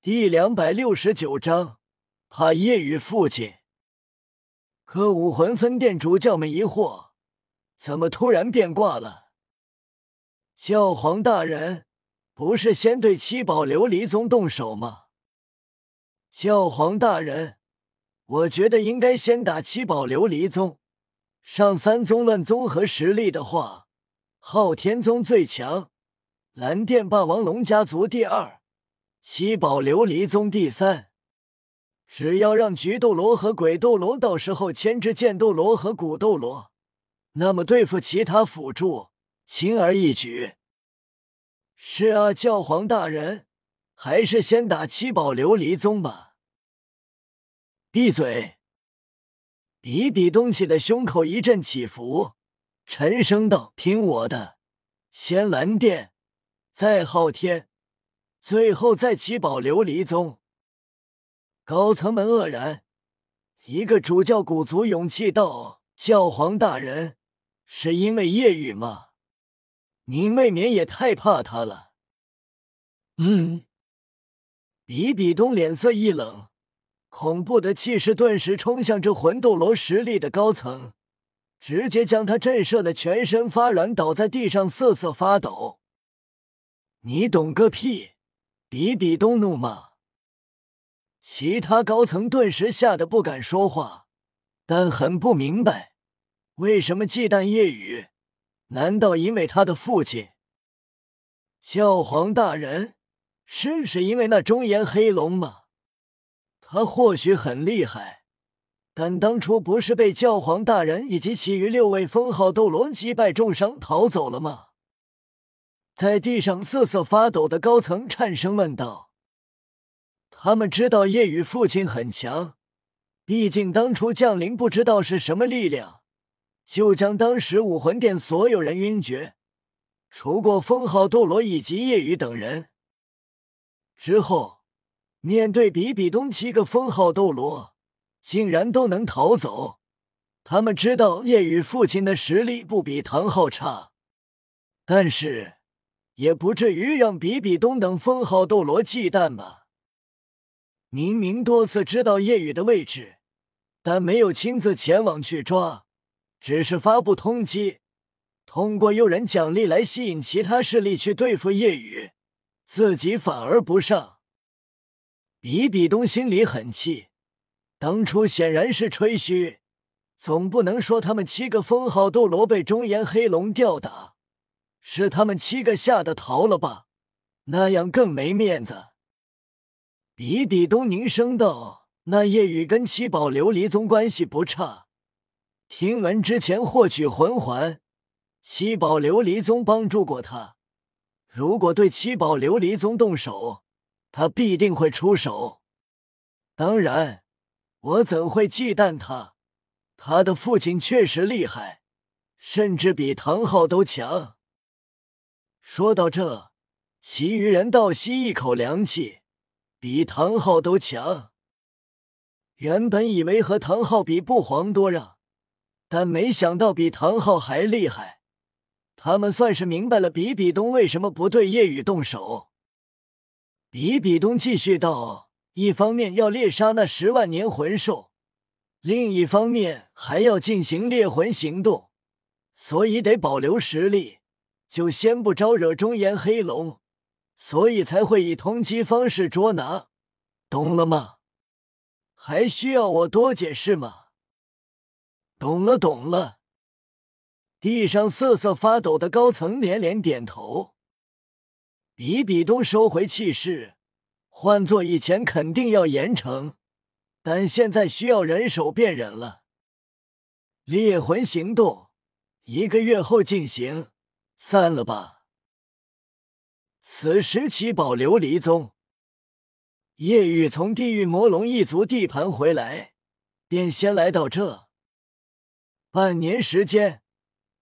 第两百六十九章，怕夜雨父亲。可武魂分店主教们疑惑：怎么突然变卦了？教皇大人，不是先对七宝琉璃宗动手吗？教皇大人，我觉得应该先打七宝琉璃宗。上三宗论综合实力的话，昊天宗最强，蓝电霸王龙家族第二，七宝琉璃宗第三。只要让菊斗罗和鬼斗罗到时候牵制剑斗罗和古斗罗，那么对付其他辅助轻而易举。是啊，教皇大人，还是先打七宝琉璃宗吧。闭嘴。比比东西的胸口一阵起伏，沉声道：“听我的，先蓝电，再昊天，最后再七宝琉璃宗。”高层们愕然。一个主教鼓足勇气道：“教皇大人，是因为夜雨吗？您未免也太怕他了。”嗯。比比东脸色一冷。恐怖的气势顿时冲向这魂斗罗实力的高层，直接将他震慑的全身发软，倒在地上瑟瑟发抖。你懂个屁！比比东怒骂。其他高层顿时吓得不敢说话，但很不明白为什么忌惮夜雨？难道因为他的父亲？教皇大人，是是因为那中言黑龙吗？他或许很厉害，但当初不是被教皇大人以及其余六位封号斗罗击败重伤逃走了吗？在地上瑟瑟发抖的高层颤声问道：“他们知道夜雨父亲很强，毕竟当初降临不知道是什么力量，就将当时武魂殿所有人晕厥，除过封号斗罗以及夜雨等人之后。”面对比比东七个封号斗罗，竟然都能逃走。他们知道夜雨父亲的实力不比唐昊差，但是也不至于让比比东等封号斗罗忌惮吧？明明多次知道夜雨的位置，但没有亲自前往去抓，只是发布通缉，通过诱人奖励来吸引其他势力去对付夜雨，自己反而不上。比比东心里很气，当初显然是吹嘘，总不能说他们七个封号斗罗被中炎黑龙吊打，是他们七个吓得逃了吧？那样更没面子。比比东凝声道：“那夜雨跟七宝琉璃宗关系不差，听闻之前获取魂环，七宝琉璃宗帮助过他。如果对七宝琉璃宗动手。”他必定会出手，当然，我怎会忌惮他？他的父亲确实厉害，甚至比唐昊都强。说到这，其余人倒吸一口凉气，比唐昊都强。原本以为和唐昊比不遑多让，但没想到比唐昊还厉害。他们算是明白了比比东为什么不对夜雨动手。比比东继续道：“一方面要猎杀那十万年魂兽，另一方面还要进行猎魂行动，所以得保留实力，就先不招惹中炎黑龙，所以才会以通缉方式捉拿，懂了吗？还需要我多解释吗？懂了，懂了。”地上瑟瑟发抖的高层连连点头。比比东收回气势，换做以前肯定要严惩，但现在需要人手辨人了。猎魂行动一个月后进行，散了吧。此时七宝琉璃宗叶雨从地狱魔龙一族地盘回来，便先来到这。半年时间，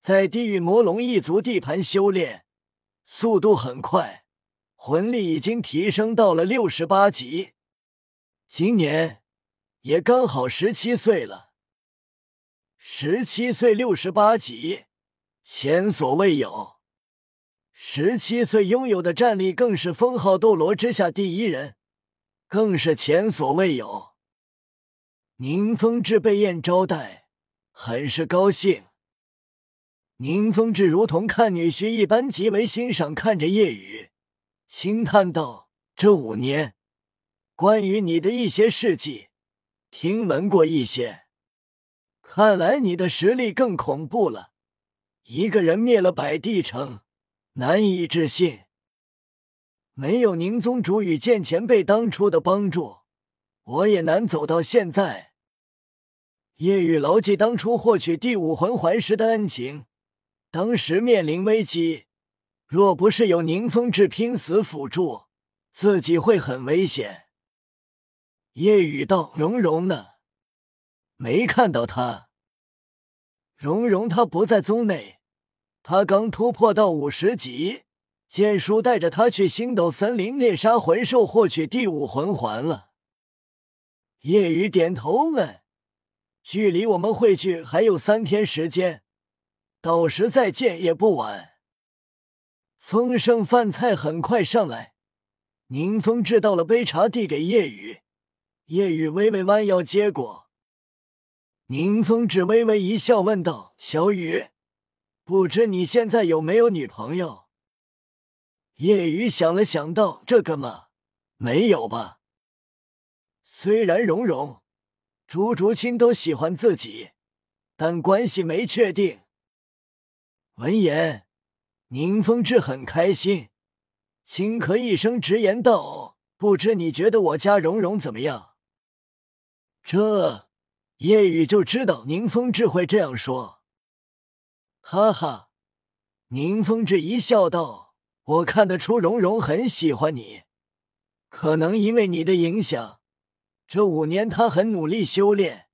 在地狱魔龙一族地盘修炼，速度很快。魂力已经提升到了六十八级，今年也刚好十七岁了。十七岁六十八级，前所未有。十七岁拥有的战力更是封号斗罗之下第一人，更是前所未有。宁风致被宴招待，很是高兴。宁风致如同看女婿一般，极为欣赏，看着叶雨，轻叹道：“这五年，关于你的一些事迹，听闻过一些。看来你的实力更恐怖了，一个人灭了百帝城，难以置信。没有宁宗主与剑前辈当初的帮助，我也难走到现在。”夜雨牢记当初获取第五魂环时的恩情。当时面临危机，若不是有宁风致拼死辅助，自己会很危险。夜雨道：“蓉蓉呢？没看到他。蓉蓉他不在宗内，他刚突破到五十级，剑叔带着他去星斗森林猎杀魂兽，获取第五魂环了。”夜雨点头问：“距离我们汇聚还有三天时间。”到时再见也不晚。丰盛饭菜很快上来，宁风致倒了杯茶递给叶雨，叶雨微微弯腰接过。宁风致微微一笑，问道：“小雨，不知你现在有没有女朋友？”叶雨想了想，道：“这个嘛，没有吧。虽然蓉蓉、朱竹清都喜欢自己，但关系没确定。”闻言，宁风致很开心，轻咳一声，直言道：“不知你觉得我家蓉蓉怎么样？”这叶雨就知道宁风致会这样说，哈哈！宁风致一笑道：“我看得出蓉蓉很喜欢你，可能因为你的影响，这五年她很努力修炼，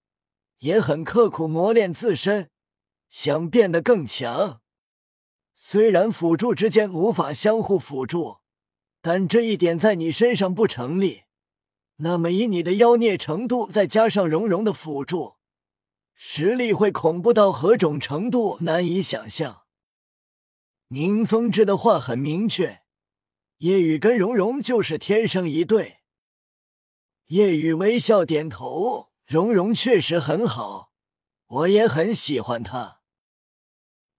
也很刻苦磨练自身，想变得更强。”虽然辅助之间无法相互辅助，但这一点在你身上不成立。那么以你的妖孽程度，再加上蓉蓉的辅助，实力会恐怖到何种程度，难以想象。宁风致的话很明确，叶雨跟蓉蓉就是天生一对。叶雨微笑点头，蓉蓉确实很好，我也很喜欢她。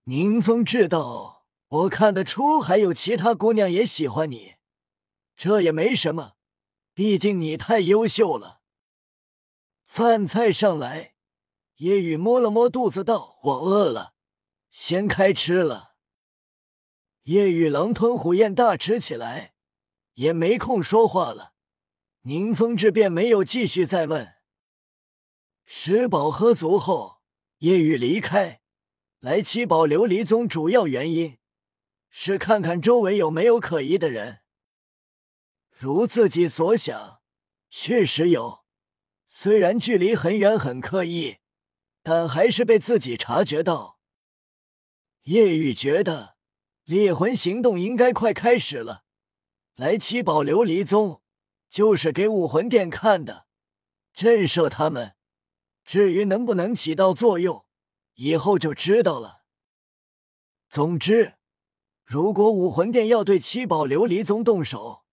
宁风致道。我看得出，还有其他姑娘也喜欢你，这也没什么，毕竟你太优秀了。饭菜上来，叶雨摸了摸肚子，道：“我饿了，先开吃了。”夜雨狼吞虎咽大吃起来，也没空说话了。宁风致便没有继续再问。吃饱喝足后，夜雨离开，来七宝琉璃宗主要原因。是看看周围有没有可疑的人。如自己所想，确实有。虽然距离很远，很刻意，但还是被自己察觉到。叶雨觉得猎魂行动应该快开始了。来七宝琉璃宗就是给武魂殿看的，震慑他们。至于能不能起到作用，以后就知道了。总之。如果武魂殿要对七宝琉璃宗动手，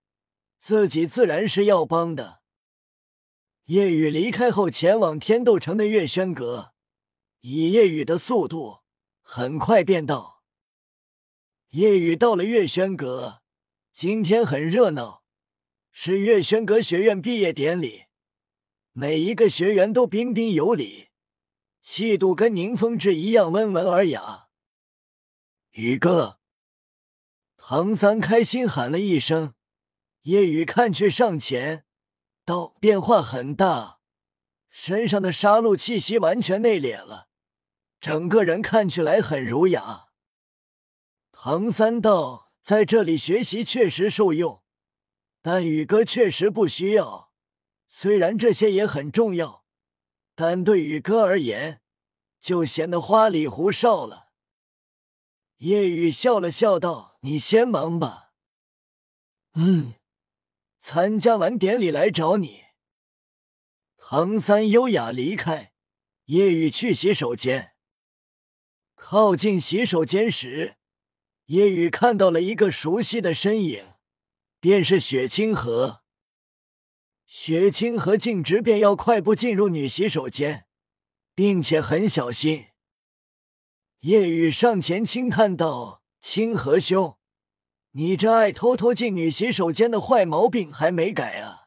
自己自然是要帮的。夜雨离开后，前往天斗城的月轩阁，以夜雨的速度，很快便到。夜雨到了月轩阁，今天很热闹，是月轩阁学院毕业典礼，每一个学员都彬彬有礼，气度跟宁风致一样温文尔雅。宇哥。唐三开心喊了一声，夜雨看去上前道：“变化很大，身上的杀戮气息完全内敛了，整个人看起来很儒雅。”唐三道：“在这里学习确实受用，但宇哥确实不需要。虽然这些也很重要，但对宇哥而言，就显得花里胡哨了。”叶雨笑了笑道。你先忙吧。嗯，参加完典礼来找你。唐三优雅离开，叶雨去洗手间。靠近洗手间时，叶雨看到了一个熟悉的身影，便是雪清河。雪清河径直便要快步进入女洗手间，并且很小心。夜雨上前轻叹道：“清河兄，你这爱偷偷进女洗手间的坏毛病还没改啊？”